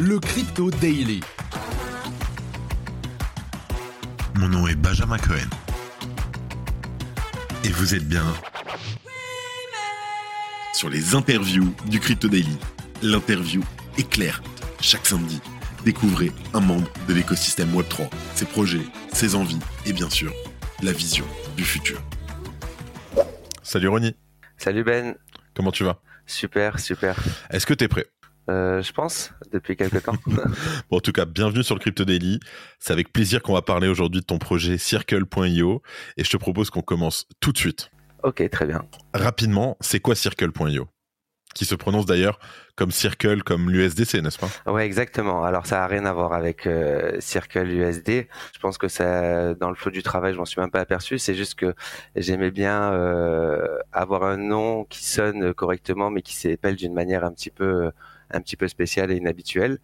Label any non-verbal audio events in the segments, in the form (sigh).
le Crypto Daily. Mon nom est Benjamin Cohen. Et vous êtes bien sur les interviews du Crypto Daily. L'interview est claire. Chaque samedi, découvrez un membre de l'écosystème Web3, ses projets, ses envies et bien sûr, la vision du futur. Salut Ronnie, Salut Ben, comment tu vas? Super, super. Est-ce que tu es prêt? Euh, je pense, depuis quelque temps. (laughs) Bon, en tout cas, bienvenue sur le Crypto Daily. C'est avec plaisir qu'on va parler aujourd'hui de ton projet Circle.io et je te propose qu'on commence tout de suite. ok, très bien. Rapidement, c'est quoi Circle.io Qui se prononce d'ailleurs comme Circle, comme l'USDC, n'est-ce pas? Ouais, exactement. Alors, ça a rien à voir avec euh, Circle USD. Je pense que ça, dans le flot du travail, je m'en suis même pas aperçu. C'est juste que j'aimais bien euh, avoir un nom qui sonne correctement, mais qui s'appelle d'une manière un petit peu, un petit peu spéciale et inhabituelle,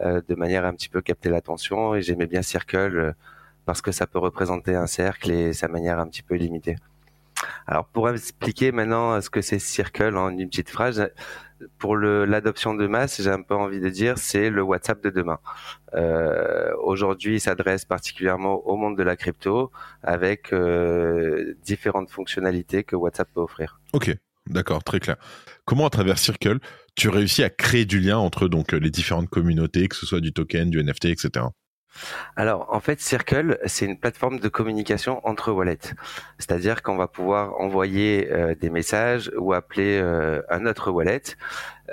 euh, de manière à un petit peu capter l'attention. Et j'aimais bien Circle euh, parce que ça peut représenter un cercle et sa manière un petit peu limitée. Alors, pour expliquer maintenant ce que c'est Circle en une petite phrase, pour l'adoption de masse, j'ai un peu envie de dire, c'est le WhatsApp de demain. Euh, Aujourd'hui, il s'adresse particulièrement au monde de la crypto avec euh, différentes fonctionnalités que WhatsApp peut offrir. Ok, d'accord, très clair. Comment à travers Circle, tu réussis à créer du lien entre donc les différentes communautés, que ce soit du token, du NFT, etc. Alors, en fait, Circle, c'est une plateforme de communication entre wallets. C'est-à-dire qu'on va pouvoir envoyer euh, des messages ou appeler euh, un autre wallet,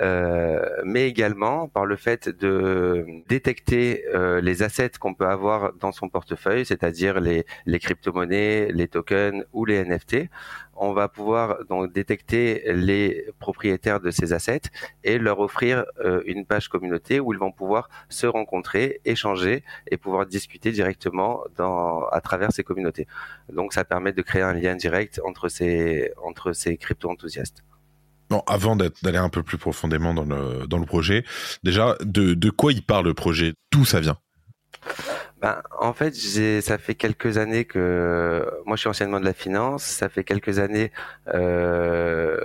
mais également par le fait de détecter euh, les assets qu'on peut avoir dans son portefeuille, c'est-à-dire les, crypto-monnaies, les tokens ou les NFT. On va pouvoir donc détecter les propriétaires de ces assets et leur offrir euh, une page communauté où ils vont pouvoir se rencontrer, échanger et pouvoir discuter directement à travers ces communautés. Donc ça permet de créer un lien direct entre ces, entre ces crypto-enthousiastes. Bon, avant d'aller un peu plus profondément dans le, dans le projet, déjà, de, de quoi il parle le projet? D'où ça vient? Ben, en fait, ça fait quelques années que moi je suis anciennement de la finance. Ça fait quelques années euh,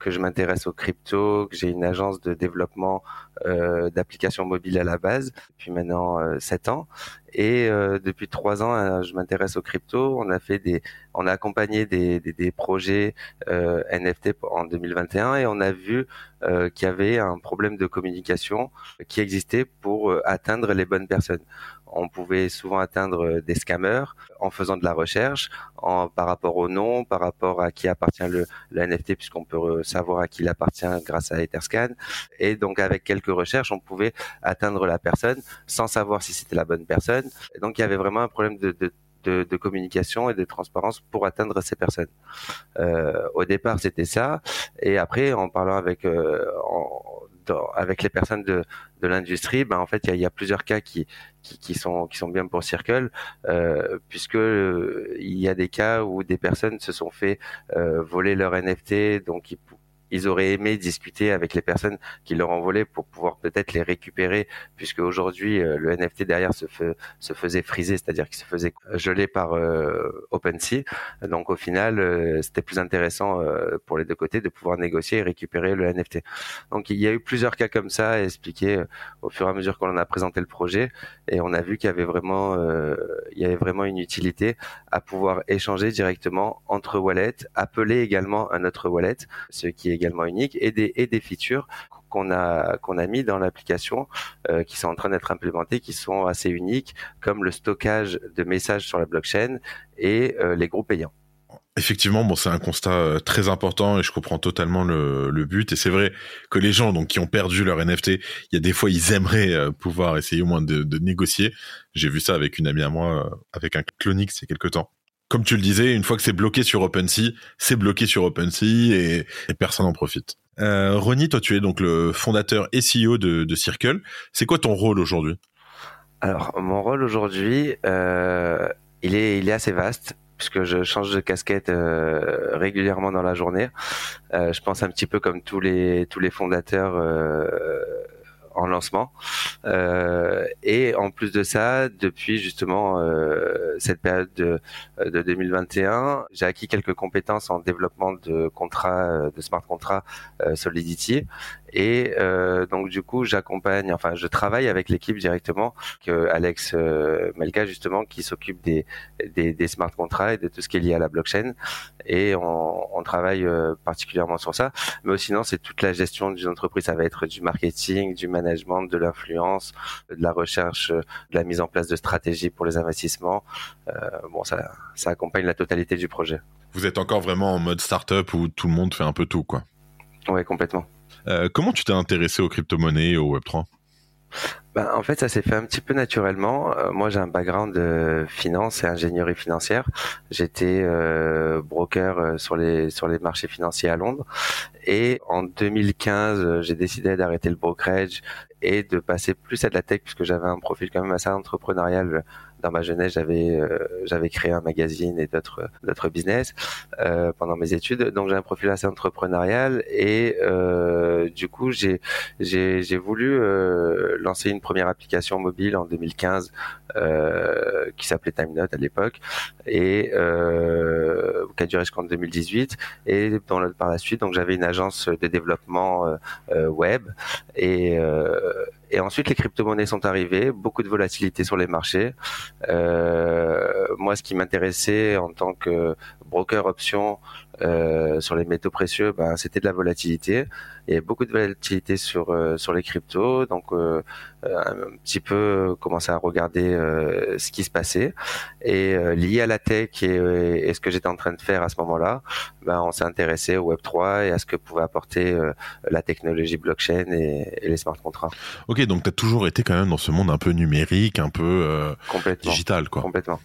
que je m'intéresse aux crypto, que j'ai une agence de développement euh, d'applications mobiles à la base, depuis maintenant euh, sept ans. Et euh, depuis trois ans, euh, je m'intéresse aux crypto. On a fait des, on a accompagné des, des, des projets NFT en 2021 et on a vu qu'il y avait un problème de communication qui existait pour atteindre les bonnes personnes on pouvait souvent atteindre euh, des scammers en faisant de la recherche, en, par rapport au nom, par rapport à qui appartient le, le NFT, puisqu'on peut euh, savoir à qui il appartient grâce à Etherscan. Et donc avec quelques recherches, on pouvait atteindre la personne sans savoir si c'était la bonne personne. Et donc il y avait vraiment un problème de, de de, communication et de transparence pour atteindre ces personnes. Euh, au départ, c'était ça, et après, en parlant avec euh, en, avec les personnes de, de l'industrie, ben en fait, il y a, y a, plusieurs cas qui, qui, qui, sont qui sont bien pour Circle, euh, puisque euh, il y a des cas où des personnes se sont fait euh, voler leur NFT, donc ils auraient aimé discuter avec les personnes qui leur ont volé pour pouvoir peut-être les récupérer, puisque aujourd'hui euh, le NFT derrière se, faisait friser, c'est-à-dire qu'il se faisait geler par euh, OpenSea. Donc au final, euh, c'était plus intéressant pour les deux côtés de pouvoir négocier et récupérer le NFT. Donc il y a eu plusieurs cas comme ça à expliquer au fur et à mesure qu'on en a présenté le projet, et on a vu qu'il y avait vraiment, il y avait vraiment une utilité à pouvoir échanger directement entre wallets, appeler également un autre wallet, ce qui est également unique et des et des features qu'on a qu'on a mis dans l'application euh, qui sont en train d'être implémentées qui sont assez uniques comme le stockage de messages sur la blockchain et euh, les groupes payants. Effectivement, bon, c'est un constat euh, très important et je comprends totalement le, le but. Et c'est vrai que les gens donc qui ont perdu leur NFT, il y a des fois ils aimeraient pouvoir essayer au moins de, de négocier. J'ai vu ça avec une amie à moi, avec un Clonix il y a quelques temps comme tu le disais, une fois que c'est bloqué sur OpenSea, c'est bloqué sur OpenSea et, personne n'en profite. Euh, Ronnie, toi tu es donc le fondateur et CEO de, de Circle. C'est quoi ton rôle aujourd'hui? Alors mon rôle aujourd'hui, euh, il est il est assez vaste puisque je change de casquette euh, régulièrement dans la journée. Euh, je pense un petit peu comme tous les tous les fondateurs euh, en lancement. Euh, et en plus de ça, depuis justement euh, cette période de, de 2021, j'ai acquis quelques compétences en développement de contrats, de smart contracts euh, Solidity. Et euh, donc du coup, j'accompagne, enfin, je travaille avec l'équipe directement, que Alex euh, Melka justement, qui s'occupe des, des, des smart contracts et de tout ce qui est lié à la blockchain. Et on, on travaille euh, particulièrement sur ça. Mais sinon, c'est toute la gestion d'une entreprise. Ça va être du marketing, du management, de l'influence, de la recherche, de la mise en place de stratégies pour les investissements. Euh, bon, ça, ça accompagne la totalité du projet. Vous êtes encore vraiment en mode startup où tout le monde fait un peu tout, quoi. Ouais, complètement. Euh, comment tu t'es intéressé aux crypto-monnaies et au Web3 ben, en fait, ça s'est fait un petit peu naturellement. Euh, moi, j'ai un background de finance et ingénierie financière. J'étais euh, broker sur les sur les marchés financiers à Londres. Et en 2015, j'ai décidé d'arrêter le brokerage et de passer plus à de la tech puisque j'avais un profil quand même assez entrepreneurial dans ma jeunesse, j'avais euh, j'avais créé un magazine et d'autres d'autres business euh, pendant mes études. Donc j'ai un profil assez entrepreneurial et euh, du coup j'ai j'ai j'ai voulu lancer une première application mobile en 2015 euh, qui s'appelait TimeNote à l'époque et qui a duré jusqu'en 2018 et dans le, par la suite donc j'avais une agence de développement web et et ensuite, les crypto-monnaies sont arrivées, beaucoup de volatilité sur les marchés. Euh, moi, ce qui m'intéressait en tant que broker option euh, sur les métaux précieux, ben, c'était de la volatilité. Il y avait beaucoup de volatilité sur euh, sur les cryptos, donc euh, un petit peu commencer à regarder ce qui se passait. Et lié à la tech et, ce que j'étais en train de faire à ce moment-là, ben, on s'est intéressé au Web 3 et à ce que pouvait apporter la technologie blockchain et, et, les smart contracts. Ok, donc tu as toujours été quand même dans ce monde un peu numérique, un peu digital, quoi. Complètement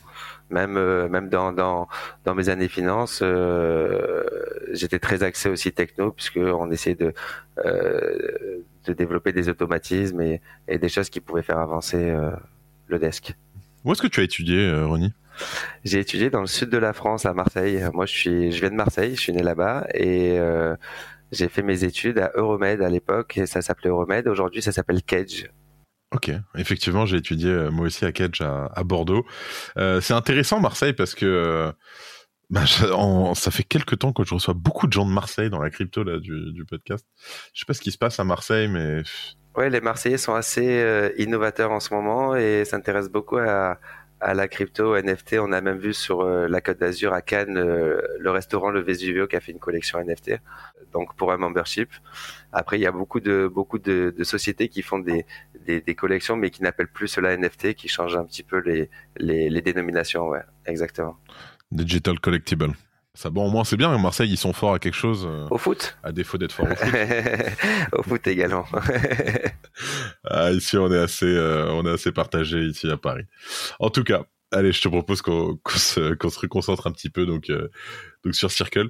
même euh, même dans, dans dans mes années finance euh, j'étais très axé aussi techno puisque on essayait de euh, de développer des automatismes et, et, des choses qui pouvaient faire avancer le desk. Où est-ce que tu as étudié, Ronnie? J'ai étudié dans le sud de la France, à Marseille. Moi, je suis, je viens de Marseille, je suis né là-bas et j'ai fait mes études à Euromed à l'époque et ça s'appelait Euromed. Aujourd'hui, ça s'appelle Cage. Ok, effectivement, j'ai étudié euh, moi aussi à Kedge à, Bordeaux. Euh, c'est intéressant Marseille parce que euh, bah, ça fait quelques temps que je reçois beaucoup de gens de Marseille dans la crypto là du, podcast. Je sais pas ce qui se passe à Marseille, mais ouais, les Marseillais sont assez innovateurs en ce moment et s'intéressent beaucoup à, à la crypto, NFT. On a même vu sur euh, la Côte d'Azur à Cannes euh, le restaurant Le Vesuvio qui a fait une collection NFT. Donc pour un membership. Après, il y a beaucoup de beaucoup de, sociétés qui font des, des, des, collections, mais qui n'appellent plus cela NFT, qui changent un petit peu les, les, les dénominations. Ouais, exactement. Digital collectible. Ça, bon, au moins, c'est bien. Marseille, ils sont forts à quelque chose. Euh, au foot À défaut d'être forts au foot. (laughs) au foot également. (laughs) ah, ici, on est assez, euh, on est assez partagé ici à Paris. En tout cas, allez, je te propose qu'on se, se, reconcentre un petit peu donc, euh, donc sur Circle.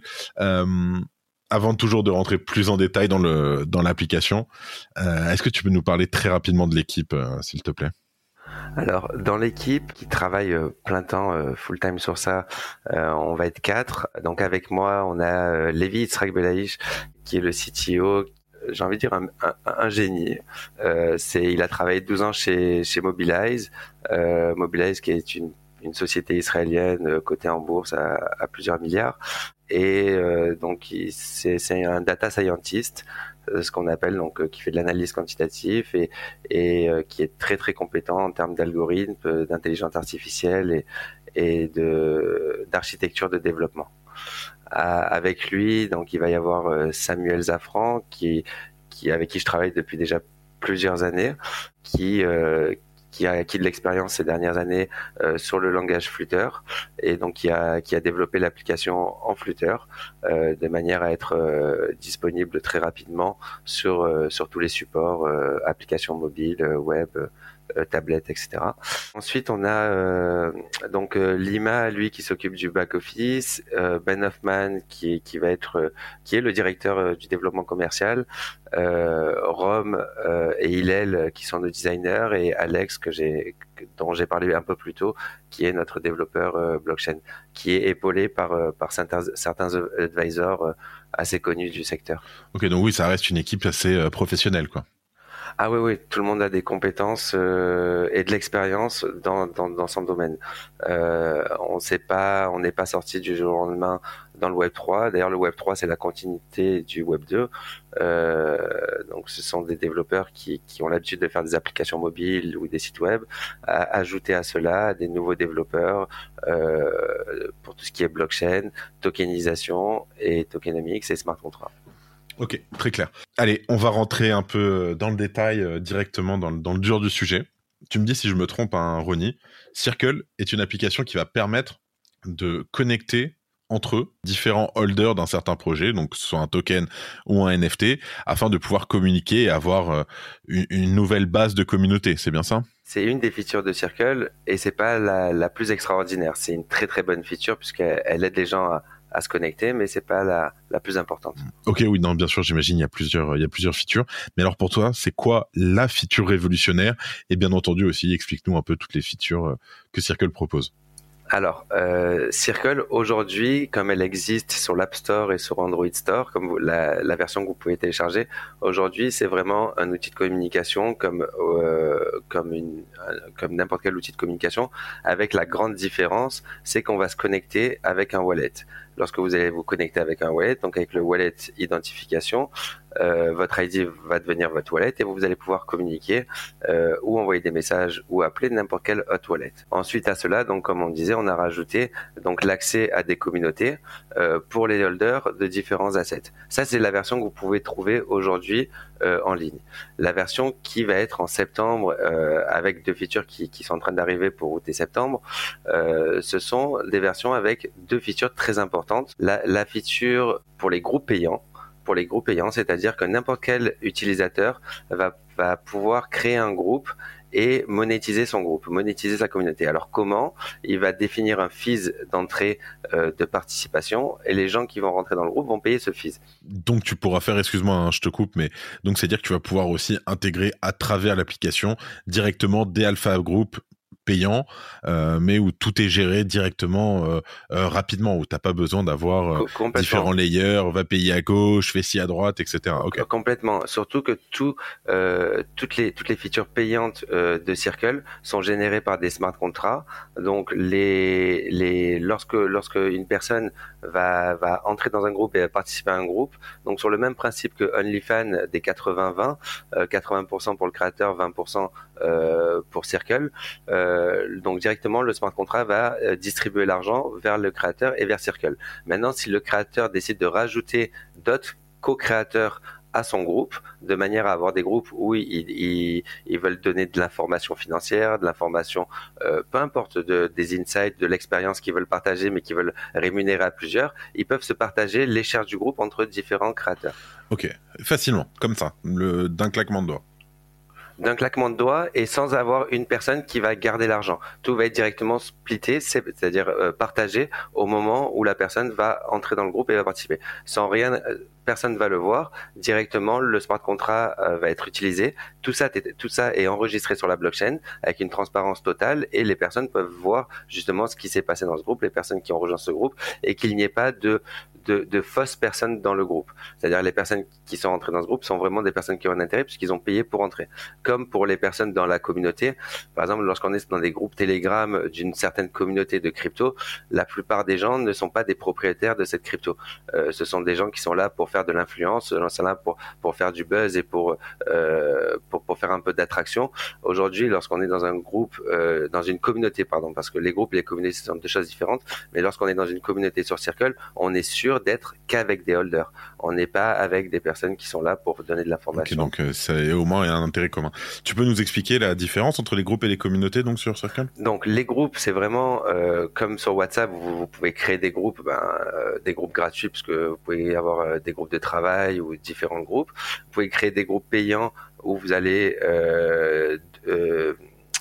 avant toujours de rentrer plus en détail dans le dans l'application, est-ce que tu peux nous parler très rapidement de l'équipe, s'il te plaît? Alors, dans l'équipe qui travaille euh, plein temps, euh, full time sur ça, euh, on va être quatre. Donc avec moi, on a Lévi Itzrak qui est le CTO, j'ai envie de dire un, un, génie. c'est, il a travaillé 12 ans chez, chez Mobilize, Mobilize qui est une, une société israélienne cotée en bourse à, plusieurs milliards. Et donc c'est, un data scientist. Euh, ce qu'on appelle donc euh, qui fait de l'analyse quantitative et, et euh, qui est très très compétent en termes d'algorithmes, d'intelligence artificielle et, et de d'architecture de développement. avec lui, donc il va y avoir Samuel Zafran qui qui avec qui je travaille depuis déjà plusieurs années, qui qui a acquis de l'expérience ces dernières années euh, sur le langage Flutter. Et donc qui a qui a développé l'application en Flutter euh, de manière à être euh, disponible très rapidement sur sur tous les supports applications mobiles, web, tablettes, etc. Ensuite, on a donc Lima, lui, qui s'occupe du back office, Ben Hoffman, qui qui va être qui est le directeur du développement commercial, euh, Rome euh, et Hillel qui sont nos designers et Alex que j'ai dont j'ai parlé un peu plus tôt qui est notre développeur euh, blockchain qui est épaulé par par certains, certains advisors assez connus du secteur. Ok donc oui ça reste une équipe assez professionnelle quoi. Ah oui, oui, tout le monde a des compétences euh, et de l'expérience dans, dans, dans, son domaine. Euh, on sait pas, on n'est pas sorti du jour au lendemain dans le Web 3. D'ailleurs, le Web 3, c'est la continuité du Web 2. Euh, donc, ce sont des développeurs qui, qui ont l'habitude de faire des applications mobiles ou des sites web. Ajouter à cela des nouveaux développeurs euh, pour tout ce qui est blockchain, tokenisation et tokenomics et smart contracts. Ok, très clair. Allez, on va rentrer un peu dans le détail euh, directement dans, dans, le dur du sujet. Tu me dis si je me trompe, hein, Ronnie. Circle est une application qui va permettre de connecter entre eux différents holders d'un certain projet, donc que ce soit un token ou un NFT, afin de pouvoir communiquer et avoir euh, une, nouvelle base de communauté. C'est bien ça? C'est une des features de Circle et c'est pas la, la, plus extraordinaire. C'est une très très bonne feature puisqu'elle aide les gens à, à se connecter, mais c'est pas la, la, plus importante. Ok, oui, non, bien sûr, j'imagine il y a plusieurs, il y a plusieurs features. Mais alors pour toi, c'est quoi la feature révolutionnaire? Et bien entendu aussi, explique-nous un peu toutes les features euh, que Circle propose. Alors, euh, Circle, aujourd'hui, comme elle existe sur l'App Store et sur Android Store, comme la, la, version que vous pouvez télécharger, aujourd'hui, c'est vraiment un outil de communication comme, euh, comme, une, comme n'importe quel outil de communication, avec la grande différence, c'est qu'on va se connecter avec un wallet lorsque vous allez vous connecter avec un wallet, donc avec le wallet identification, euh, votre ID va devenir votre wallet et vous allez pouvoir communiquer euh, ou envoyer des messages ou appeler n'importe quel hot wallet. Ensuite à cela, donc comme on disait, on a rajouté donc l'accès à des communautés euh, pour les holders de différents assets. Ça c'est la version que vous pouvez trouver aujourd'hui en ligne. La version qui va être en septembre avec deux features qui, qui sont en train d'arriver pour août et septembre, ce sont des versions avec deux features très importantes. La, feature pour les groupes payants, pour les groupes payants, c'est-à-dire que n'importe quel utilisateur va, pouvoir créer un groupe et monétiser son groupe, monétiser sa communauté. Alors comment Il va définir un fees d'entrée euh, de participation et les gens qui vont rentrer dans le groupe vont payer ce fees. Donc tu pourras faire, excuse-moi, hein, je te coupe, mais donc c'est dire que tu vas pouvoir aussi intégrer à travers l'application directement des alpha group payant, euh, mais où tout est géré directement, euh, euh, rapidement, où t'as pas besoin d'avoir différents layers, va payer à gauche, fais ci à droite, etc. Complètement. Surtout que tout, toutes les toutes les features payantes de Circle sont générées par des smart contracts. Donc les les lorsque lorsque une personne va va entrer dans un groupe et participer à un groupe, donc sur le même principe que OnlyFans des 80-20, 80% pour le créateur, 20% pour Circle. Euh, donc directement, le smart contract va euh, distribuer l'argent vers le créateur et vers Circle. Maintenant, si le créateur décide de rajouter d'autres co-créateurs à son groupe, de manière à avoir des groupes où ils, veulent donner de l'information financière, de l'information, euh, peu importe, de, des insights, de l'expérience qu'ils veulent partager, mais qu'ils veulent rémunérer à plusieurs, ils peuvent se partager les charges du groupe entre différents créateurs. Ok, facilement, comme ça, d'un claquement de doigts d'un claquement de doigts et sans avoir une personne qui va garder l'argent. Tout va être directement splitté, c'est-à-dire euh, partagé au moment où la personne va entrer dans le groupe et va participer. Sans rien, euh, personne va le voir. Directement, le smart contract euh, va être utilisé. Tout ça, est enregistré sur la blockchain avec une transparence totale et les personnes peuvent voir justement ce qui s'est passé dans ce groupe, les personnes qui ont rejoint ce groupe et qu'il n'y ait pas de, fausses personnes dans le groupe. C'est-à-dire les personnes qui sont entrées dans ce groupe sont vraiment des personnes qui ont un intérêt puisqu'ils ont payé pour entrer. Comme pour les personnes dans la communauté, par exemple, lorsqu'on est dans des groupes Telegram d'une certaine communauté de crypto, la plupart des gens ne sont pas des propriétaires de cette crypto. Euh, ce sont des gens qui sont là pour faire de l'influence, sont là pour pour faire du buzz et pour euh, pour, pour faire un peu d'attraction. Aujourd'hui, lorsqu'on est dans un groupe, euh, dans une communauté, pardon, parce que les groupes et les communautés sont deux choses différentes, mais lorsqu'on est dans une communauté sur Circle, on est sûr d'être qu'avec des holders. On n'est pas avec des personnes qui sont là pour donner de l'information. donc euh, c'est au moins un intérêt commun. Tu peux nous expliquer la différence entre les groupes et les communautés donc sur Circle? Donc les groupes, c'est vraiment euh, comme sur WhatsApp, vous, pouvez créer des groupes, ben, euh, des groupes gratuits parce que vous pouvez avoir des groupes de travail ou différents groupes. Vous pouvez créer des groupes payants où vous allez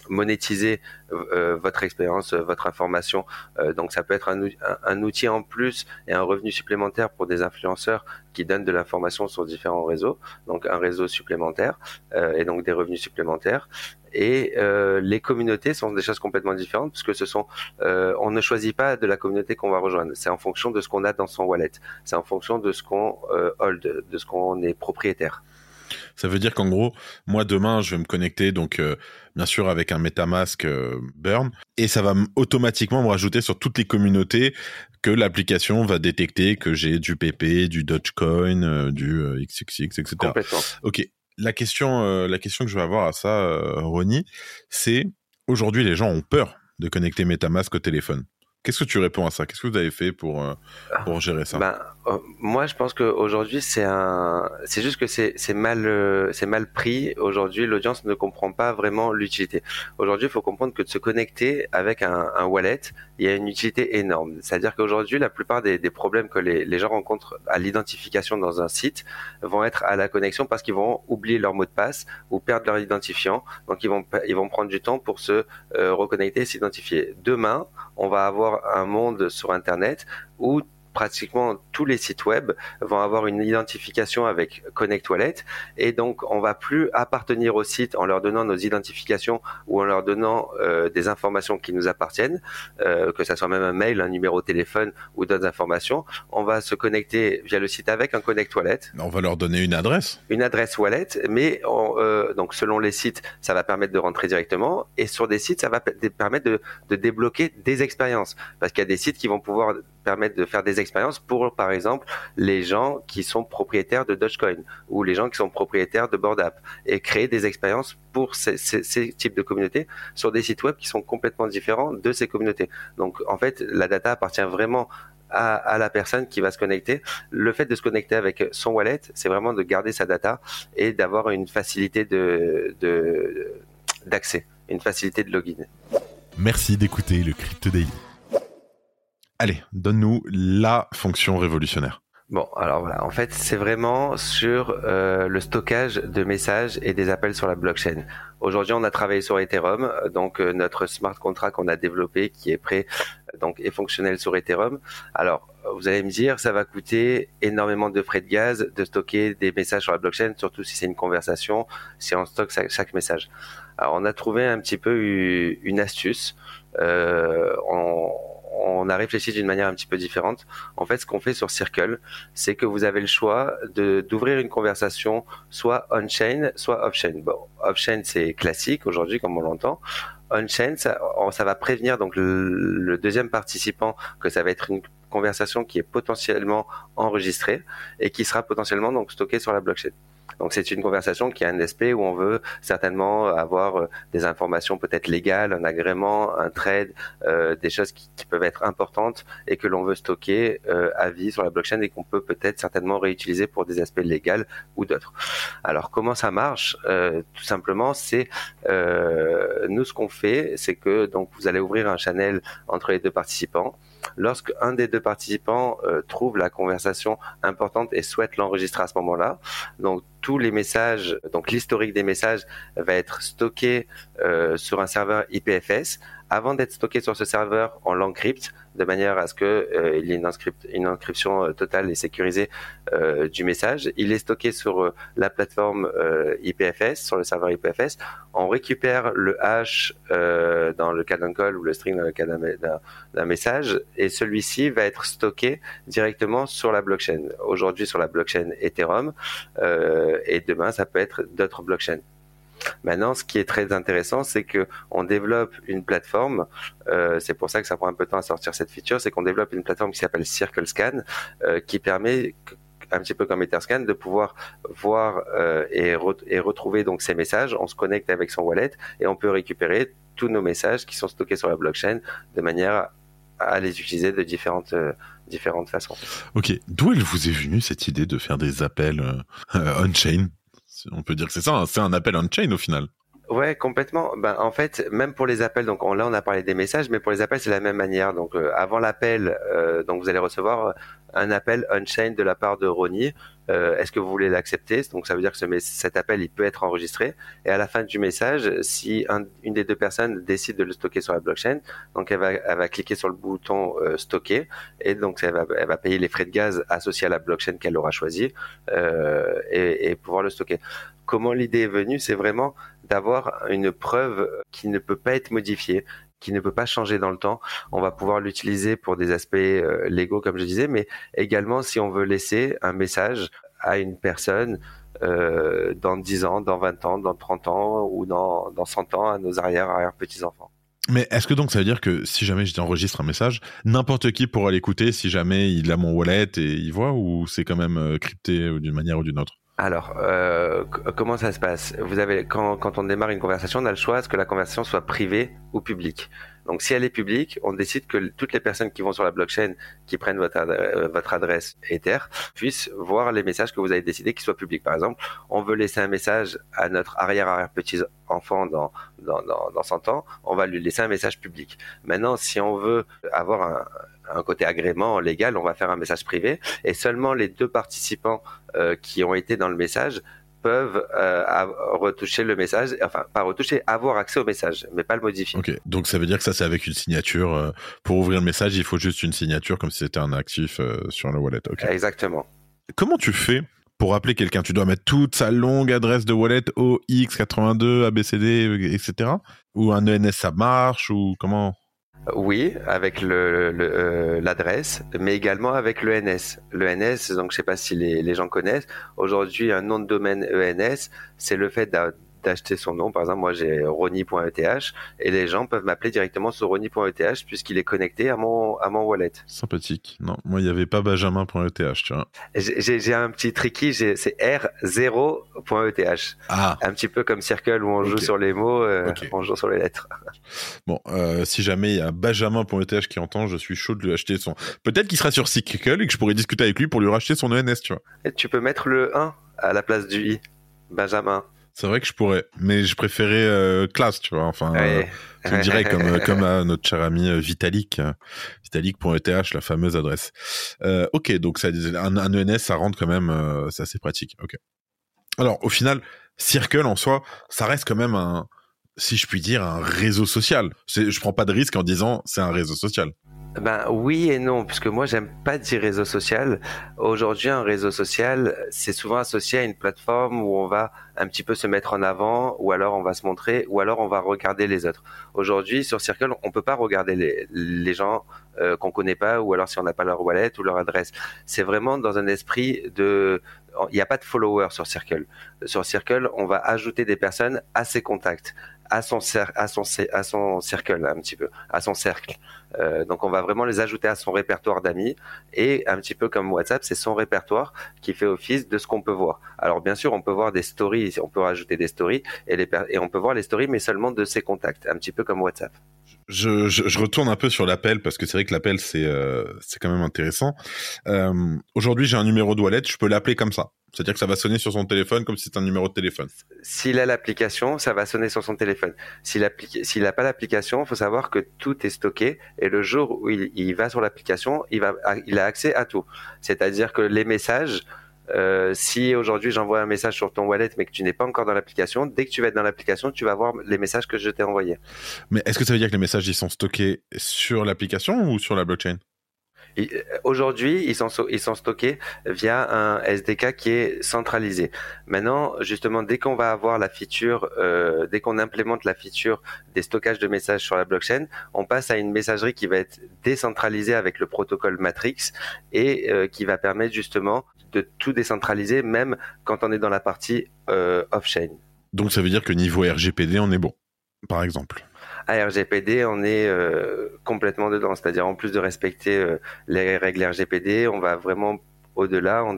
monétiser euh, votre expérience, euh, votre information. Euh, donc ça peut être un, outil en plus et un revenu supplémentaire pour des influenceurs qui donnent de l'information sur différents réseaux. Donc un réseau supplémentaire et donc des revenus supplémentaires. Et les communautés sont des choses complètement différentes puisque ce sont, on ne choisit pas de la communauté qu'on va rejoindre. C'est en fonction de ce qu'on a dans son wallet. C'est en fonction de ce qu'on hold, de ce qu'on est propriétaire. Ça veut dire qu'en gros, moi demain, je vais me connecter donc euh, bien sûr avec un MetaMask euh, Burn et ça va automatiquement me rajouter sur toutes les communautés que l'application va détecter que j'ai du PP, du Dogecoin, euh, du XXX, etc. Ok. La question, la question que je vais avoir à ça, Ronnie, c'est aujourd'hui les gens ont peur de connecter MetaMask au téléphone. Qu'est-ce que tu réponds à ça? Qu'est-ce que vous avez fait pour, euh, pour gérer ça? Ben, euh, Moi, je pense qu'aujourd'hui, c'est un, c'est juste que c'est, c'est mal, euh, c'est mal pris. Aujourd'hui, l'audience ne comprend pas vraiment l'utilité. Aujourd'hui, il faut comprendre que de se connecter avec un, un wallet, il y a une utilité énorme. C'est-à-dire qu'aujourd'hui, la plupart des, des problèmes que les, les, gens rencontrent à l'identification dans un site vont être à la connexion parce qu'ils vont oublier leur mot de passe ou perdre leur identifiant. Donc, ils vont, ils vont prendre du temps pour se reconnecter et s'identifier. Demain, on va avoir un monde sur Internet où pratiquement tous les sites web vont avoir une identification avec Connect Wallet et donc on va plus appartenir au site en leur donnant nos identifications ou en leur donnant euh, des informations qui nous appartiennent, euh, que ça soit même un mail, un numéro de téléphone ou d'autres informations. On va se connecter via le site avec un Connect Wallet. On va leur donner une adresse. Une adresse wallet, mais euh, donc selon les sites, ça va permettre de rentrer directement et sur des sites, ça va permettre de, de débloquer des expériences parce qu'il y a des sites qui vont pouvoir permettre de faire des expériences pour, par exemple, les gens qui sont propriétaires de Dogecoin ou les gens qui sont propriétaires de BoardApp et créer des expériences pour ces, types de communautés sur des sites web qui sont complètement différents de ces communautés. Donc, en fait, la data appartient vraiment à, à, la personne qui va se connecter. Le fait de se connecter avec son wallet, c'est vraiment de garder sa data et d'avoir une facilité de, d'accès, une facilité de login. Merci d'écouter le Crypto Daily. Allez, donne-nous la fonction révolutionnaire. Bon, alors voilà, en fait, c'est vraiment sur euh, le stockage de messages et des appels sur la blockchain. Aujourd'hui, on a travaillé sur Ethereum, donc euh, notre smart contract qu'on a développé, qui est prêt, donc est fonctionnel sur Ethereum. Alors, vous allez me dire, ça va coûter énormément de frais de gaz de stocker des messages sur la blockchain, surtout si c'est une conversation, si on stocke chaque message. Alors, on a trouvé un petit peu une astuce. Euh, on a réfléchi d'une manière un petit peu différente. En fait, ce qu'on fait sur Circle, c'est que vous avez le choix d'ouvrir une conversation soit on-chain, soit off-chain. Off-chain, c'est classique aujourd'hui, comme on l'entend. On-chain, ça, ça, va prévenir donc le, deuxième participant que ça va être une conversation qui est potentiellement enregistrée et qui sera potentiellement donc stockée sur la blockchain. Donc c'est une conversation qui a un aspect où on veut certainement avoir euh, des informations peut-être légales, un agrément, un trade, euh, des choses qui, peuvent être importantes et que l'on veut stocker euh, à vie sur la blockchain et qu'on peut peut-être certainement réutiliser pour des aspects légaux ou d'autres. Alors comment ça marche Tout simplement, c'est nous ce qu'on fait, c'est que donc vous allez ouvrir un channel entre les deux participants lorsque un des deux participants euh, trouve la conversation importante et souhaite l'enregistrer à ce moment-là. Donc tous les messages, donc l'historique des messages va être stocké euh, sur un serveur IPFS avant d'être stocké sur ce serveur, on l'encrypte de manière à ce que euh, y ait une, une encryption euh, totale et sécurisée euh, du message. Il est stocké sur la plateforme IPFS, sur le serveur IPFS. On récupère le hash dans le cas d'un call ou le string dans le cas d'un message, et celui-ci va être stocké directement sur la blockchain. Aujourd'hui sur la blockchain Ethereum, et demain ça peut être d'autres blockchains. Maintenant, ce qui est très intéressant, c'est que on développe une plateforme. Euh, c'est pour ça que ça prend un peu de temps à sortir cette feature. C'est qu'on développe une plateforme qui s'appelle Circle Scan, euh, qui permet un petit peu comme Etherscan, de pouvoir voir euh, et, et, retrouver donc ces messages. On se connecte avec son wallet et on peut récupérer tous nos messages qui sont stockés sur la blockchain de manière à les utiliser de différentes différentes façons. Ok, d'où elle vous est venue cette idée de faire des appels on-chain? On peut dire que c'est ça, hein. c'est un appel on-chain au final. Ouais, complètement. Ben, en fait, même pour les appels, donc là on a parlé des messages, mais pour les appels c'est la même manière. Donc euh, avant l'appel, euh, donc vous allez recevoir un appel on-chain de la part de Ronnie. Euh, est-ce que vous voulez l'accepter? Donc ça veut dire que ce, cet appel il peut être enregistré. Et à la fin du message, si une des deux personnes décide de le stocker sur la blockchain, donc elle va, cliquer sur le bouton stocker. Et donc elle va, payer les frais de gaz associés à la blockchain qu'elle aura choisi et, et pouvoir le stocker. Comment l'idée est venue, c'est vraiment d'avoir une preuve qui ne peut pas être modifiée qui ne peut pas changer dans le temps. On va pouvoir l'utiliser pour des aspects euh, légaux, comme je disais, mais également si on veut laisser un message à une personne dans 10 ans, dans 20 ans, dans 30 ans ou dans, dans 100 ans à nos arrière-arrière-petits-enfants. Mais est-ce que donc ça veut dire que si jamais j'enregistre un message, n'importe qui pourra l'écouter si jamais il a mon wallet et il voit ou c'est quand même crypté d'une manière ou d'une autre? Alors, euh, comment ça se passe? Vous avez quand, quand on démarre une conversation, on a le choix est-ce que la conversation soit privée ou publique? Donc, si elle est publique, on décide que toutes les personnes qui vont sur la blockchain, qui prennent votre, euh, adresse Ether, puissent voir les messages que vous avez décidé qu'ils soient publics. Par exemple, on veut laisser un message à notre arrière-arrière-petit-enfant dans, dans, dans, dans 100 ans, on va lui laisser un message public. Maintenant, si on veut avoir un, un côté agrément légal, on va faire un message privé et seulement les deux participants euh, qui ont été dans le message peuvent euh, retoucher le message, enfin pas retoucher, avoir accès au message, mais pas le modifier. Ok, donc ça veut dire que ça c'est avec une signature. Euh, pour ouvrir le message, il faut juste une signature comme si c'était un actif sur le wallet. Exactement. Comment tu fais pour appeler quelqu'un? Tu dois mettre toute sa longue adresse de wallet OX82, ABCD, etc. Ou un ENS ça marche? Ou comment? Oui, avec euh, l'adresse, le, mais également avec l'ENS. L'ENS, donc je sais pas si les, les gens connaissent. Aujourd'hui, un nom de domaine ENS, c'est le fait d'acheter son nom. Par exemple, moi j'ai roni.eth et les gens peuvent m'appeler directement sur roni.eth puisqu'il est connecté à mon à mon wallet. Sympathique. Non, moi il n'y avait pas benjamin.eth, tu vois. J'ai un petit tricky, c'est r0.eth. Ah. Un petit peu comme Circle où on joue sur les mots, euh, on joue sur les lettres. (laughs) Bon, euh, si jamais il y a benjamin.eth qui entend, je suis chaud de lui acheter son. Peut-être qu'il sera sur Circle et que je pourrais discuter avec lui pour lui racheter son ENS, tu vois. Et tu peux mettre le 1 à la place du i. Benjamin. C'est vrai que je pourrais, mais je préférais euh, classe, tu vois. Enfin, euh, je dirais comme euh, comme à (laughs) notre cher ami Vitalik, vitalik.eth, la fameuse adresse. ok, donc ça, un, un ENS, ça rentre quand même, c'est assez pratique. Ok. Alors, au final, Circle en soi, ça reste quand même un, si je puis dire, un réseau social. Je prends pas de risque en disant c'est un réseau social. Ben oui et non, puisque moi j'aime pas dire réseau social. Aujourd'hui, un réseau social, c'est souvent associé à une plateforme où on va un petit peu se mettre en avant, ou alors on va se montrer, ou alors on va regarder les autres. Aujourd'hui, sur Circle, on peut pas regarder les, gens euh, qu'on connaît pas, ou alors si on n'a pas leur wallet ou leur adresse. C'est vraiment dans un esprit de il n'y a pas de followers sur Circle. Sur Circle, on va ajouter des personnes à ses contacts à son, à son, cercle un petit peu, à son cercle. Euh, donc on va vraiment les ajouter à son répertoire d'amis et un petit peu comme WhatsApp, c'est son répertoire qui fait office de ce qu'on peut voir. Alors bien sûr, on peut voir des stories, on peut rajouter des stories et on peut voir les stories, mais seulement de ses contacts, un petit peu comme WhatsApp. Je, je, retourne un peu sur l'appel parce que c'est vrai que l'appel c'est euh, c'est quand même intéressant. Euh, Aujourd'hui, j'ai un numéro de wallet, je peux l'appeler comme ça. C'est-à-dire que ça va sonner sur son téléphone comme si c'était un numéro de téléphone. S'il a l'application, ça va sonner sur son téléphone. S'il n'a pas l'application, il faut savoir que tout est stocké et le jour où il, va sur l'application, il a accès à tout. C'est-à-dire que les messages, euh, si aujourd'hui j'envoie un message sur ton wallet mais que tu n'es pas encore dans l'application, dès que tu vas être dans l'application, tu vas voir les messages que je t'ai envoyés. Mais est-ce que ça veut dire que les messages ils sont stockés sur l'application ou sur la blockchain? Aujourd'hui, ils sont, ils sont stockés via un SDK qui est centralisé. Maintenant, justement, dès qu'on va avoir la feature, euh, dès qu'on implémente la feature des stockages de messages sur la blockchain, on passe à une messagerie qui va être décentralisée avec le protocole Matrix et euh, qui va permettre justement de tout décentraliser, même quand on est dans la partie euh, off-chain. Donc ça veut dire que niveau RGPD, on est bon, par exemple à RGPD, on est euh, complètement dedans. C'est-à-dire, en plus de respecter euh, les règles RGPD, on va vraiment au-delà en,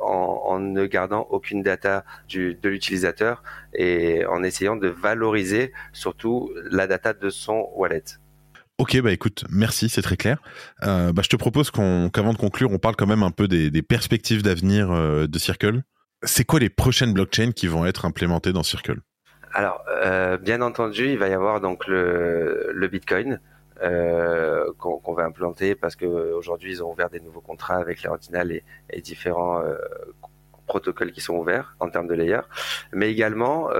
en, ne gardant aucune data de l'utilisateur et en essayant de valoriser surtout la data de son wallet. Ok, bah écoute, merci, c'est très clair. Euh, bah, je te propose qu'avant de conclure, on parle quand même un peu des, des perspectives d'avenir de Circle. C'est quoi les prochaines blockchains qui vont être implémentées dans Circle? Alors, euh, bien entendu, il va y avoir donc le, Bitcoin euh, qu'on va implanter parce qu'aujourd'hui, ils ont ouvert des nouveaux contrats avec les Ordinal et, et différents euh, protocoles qui sont ouverts en termes de layer, mais également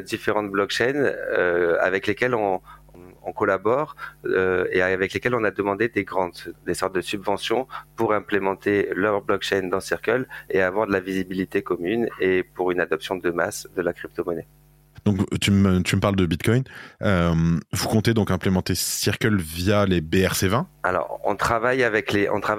différentes blockchains avec lesquelles on, collabore et avec lesquelles on a demandé des grandes, des sortes de subventions pour implémenter leur blockchain dans Circle et avoir de la visibilité commune et pour une adoption de masse de la crypto-monnaie. Donc tu me, parles de Bitcoin. Euh, vous comptez donc implémenter Circle via les BRC20 Alors on travaille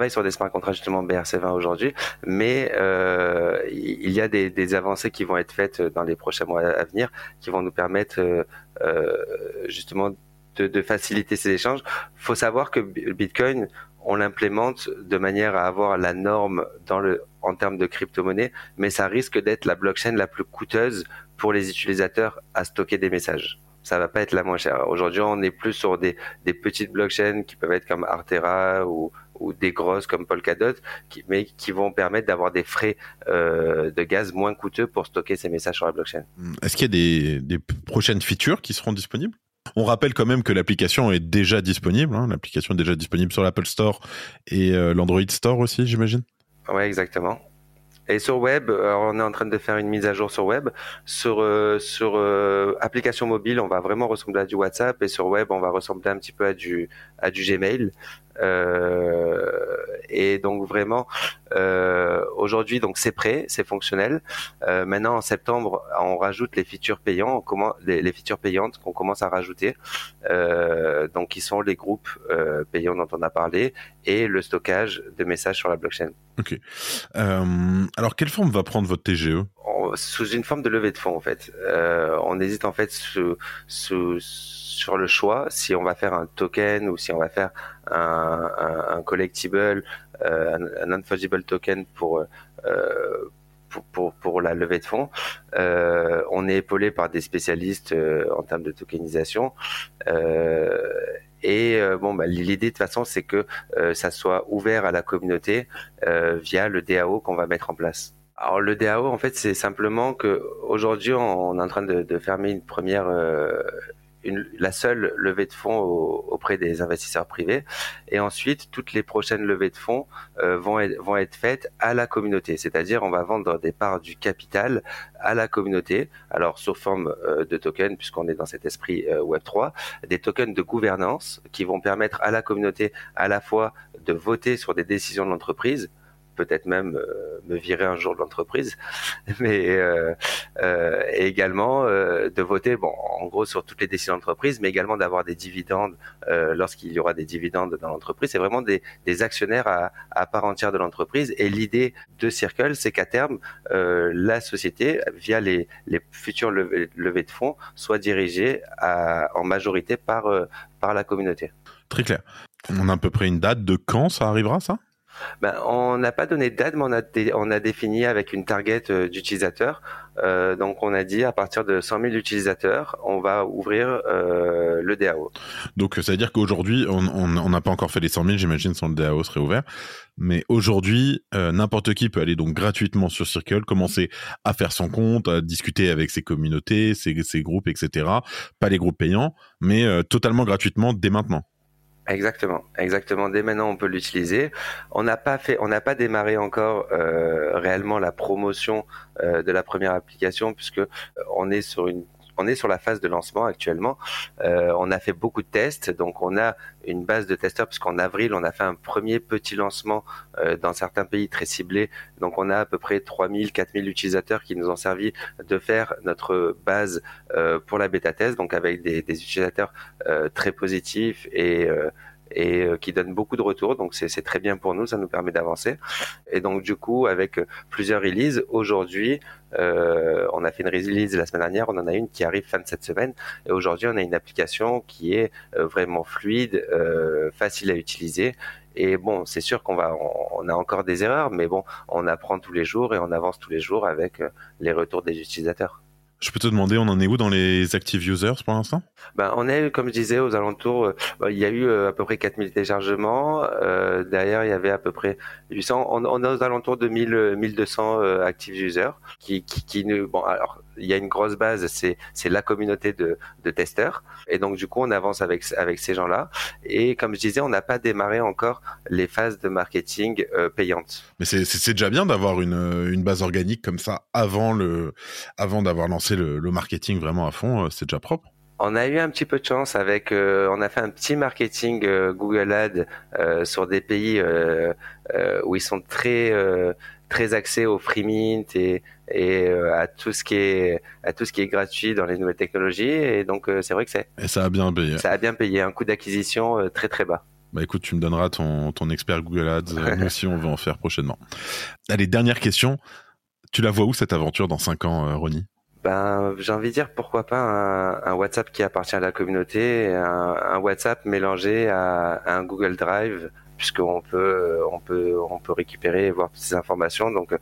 sur des smart contracts justement BRC20 aujourd'hui, mais euh, il y a des, avancées qui vont être faites dans les prochains mois à venir, qui vont nous permettre euh, justement de, faciliter ces échanges. Faut savoir que Bitcoin, on l'implémente de manière à avoir la norme en termes de crypto-monnaie, mais ça risque d'être la blockchain la plus coûteuse pour les utilisateurs à stocker des messages. Ça va pas être la moins chère. Aujourd'hui, on est plus sur des, des petites blockchains qui peuvent être comme Artera ou, ou des grosses comme Polkadot, qui, mais qui vont permettre d'avoir des frais euh, de gaz moins coûteux pour stocker ces messages sur la blockchain. Est-ce qu'il y a des, des prochaines features qui seront disponibles? On rappelle quand même que l'application est déjà disponible. Hein. L'application est déjà disponible sur l'Apple Store et euh, l'Android Store aussi, j'imagine? Ouais, exactement. Et sur web, on est en train de faire une mise à jour sur web. Sur euh, sur euh, application mobile, on va vraiment ressembler à du WhatsApp et sur web, on va ressembler un petit peu à du à du Gmail. Euh, et donc vraiment, euh, aujourd'hui, donc c'est prêt, c'est fonctionnel. Euh, maintenant, en septembre, on rajoute les features payants, comment, les, les features payantes qu'on commence à rajouter. Euh, donc, qui sont les groupes euh, payants dont on a parlé et le stockage de messages sur la blockchain. Ok. alors, quelle forme va prendre votre TGE Sous une forme de levée de fonds, en fait. on hésite en fait sous, sous sur le choix si on va faire un token ou si on va faire un, un, collectible, euh, un, non-fungible token pour, euh, pour, pour, pour, la levée de fonds. Euh, on est épaulé par des spécialistes en termes de tokenisation. Et bon, bah, l'idée de toute façon, c'est que ça soit ouvert à la communauté via le DAO qu'on va mettre en place. Alors le DAO, en fait, c'est simplement que aujourd'hui, on est en train de fermer une première la seule levée de fonds auprès des investisseurs privés. Et ensuite, toutes les prochaines levées de fonds euh, vont, être, vont être faites à la communauté. C'est-à-dire, on va vendre des parts du capital à la communauté. Alors, sous forme euh, de tokens, puisqu'on est dans cet esprit euh, Web3, des tokens de gouvernance qui vont permettre à la communauté à la fois de voter sur des décisions de l'entreprise, peut-être même euh, me virer un jour de l'entreprise, (laughs) mais euh, euh, également de voter, bon, en gros sur toutes les décisions d'entreprise, mais également d'avoir des dividendes lorsqu'il y aura des dividendes dans l'entreprise. C'est vraiment des, des actionnaires à, à, part entière de l'entreprise. Et l'idée de Circle, c'est qu'à terme, la société, via les, les futures levées, de fonds, soit dirigée à, en majorité par par la communauté. Très clair. On a à peu près une date de quand ça arrivera, ça? Ben, on n'a pas donné de date, mais on a, défini avec une target euh, d'utilisateurs. Euh, donc on a dit à partir de 100 000 utilisateurs, on va ouvrir euh, le DAO. Donc ça veut dire qu'aujourd'hui, on n'a pas encore fait les 100 000, j'imagine, sans le DAO serait ouvert. Mais aujourd'hui, n'importe qui peut aller donc gratuitement sur Circle, commencer à faire son compte, à discuter avec ses communautés, ses groupes, etc. Pas les groupes payants, mais totalement gratuitement dès maintenant. Exactement, exactement. Dès maintenant, on peut l'utiliser. On n'a pas fait, on n'a pas démarré encore euh, réellement la promotion euh, de la première application puisque euh, on est sur une on est sur la phase de lancement actuellement. Euh, on a fait beaucoup de tests, donc on a une base de testeurs puisqu'en avril on a fait un premier petit lancement euh, dans certains pays très ciblés. Donc on a à peu près 3000, 4000 utilisateurs qui nous ont servi de faire notre base euh, pour la bêta test, donc avec des, des utilisateurs très positifs et et euh, qui donne beaucoup de retours. Donc c'est très bien pour nous, ça nous permet d'avancer. Et donc du coup, avec plusieurs releases, aujourd'hui, euh, on a fait une release la semaine dernière, on en a une qui arrive fin de cette semaine. Et aujourd'hui, on a une application qui est euh, vraiment fluide, euh, facile à utiliser. Et bon, c'est sûr qu'on va, on, a encore des erreurs, mais bon, on apprend tous les jours et on avance tous les jours avec les retours des utilisateurs. Je peux te demander, on en est où dans les active users pour l'instant? Ben, On est, comme je disais, aux alentours, euh, ben, il y a eu euh, à peu près 4000 téléchargements. Euh, derrière, il y avait à peu près 800. On, on est aux alentours de 1000, 1200 euh, active users qui, qui, qui ne... Bon, alors, il y a une grosse base, c'est c'est la communauté de, de testeurs. Et donc, du coup, on avance avec, avec ces gens-là. Et comme je disais, on n'a pas démarré encore les phases de marketing payantes. Mais c'est déjà bien d'avoir une, une base organique comme ça avant, le, avant d'avoir lancé le, le marketing vraiment à fond, euh, c'est déjà propre. On a eu un petit peu de chance avec, euh, on a fait un petit marketing euh, Google Ads sur des pays où ils sont très très axé au free mint et, et à tout ce qui est à tout ce qui est gratuit dans les nouvelles technologies. Et donc c'est vrai que c'est. Et ça a bien payé. Ça a bien payé, un coût d'acquisition très très bas. Bah écoute, tu me donneras ton, ton expert Google Ads. (laughs) Nous aussi, on va en faire prochainement. Allez, dernière question. Tu la vois où cette aventure dans 5 ans, Ronnie? Ben, j'ai envie de dire pourquoi pas un, WhatsApp qui appartient à la communauté, un, WhatsApp mélangé à, un Google Drive, puisqu'on peut, on peut, on peut récupérer et voir toutes ces informations. Donc,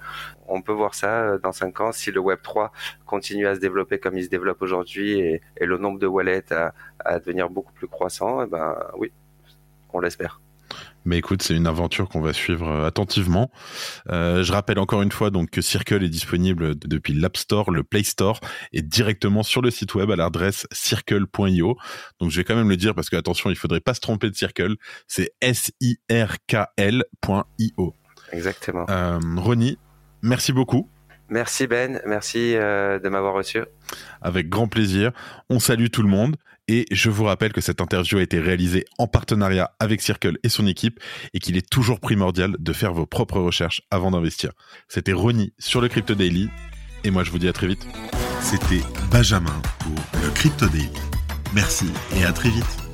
on peut voir ça dans cinq ans si le Web 3 continue à se développer comme il se développe aujourd'hui et, le nombre de wallets à, à devenir beaucoup plus croissant. Et eh ben, oui, on l'espère. Mais écoute, c'est une aventure qu'on va suivre euh, attentivement. Euh, je rappelle encore une fois donc que Circle est disponible depuis l'App Store, le Play Store et directement sur le site web à l'adresse circle.io. Donc je vais quand même le dire parce que attention, il faudrait pas se tromper de Circle. C'est s i r k l.io. Exactement. Euh, Ronnie, merci beaucoup. Merci Ben, merci euh, de m'avoir reçu. Avec grand plaisir. On salue tout le monde et je vous rappelle que cette interview a été réalisée en partenariat avec Circle et son équipe et qu'il est toujours primordial de faire vos propres recherches avant d'investir. C'était Ronnie sur le Crypto Daily et moi je vous dis à très vite. C'était Benjamin pour le Crypto Daily. Merci et à très vite.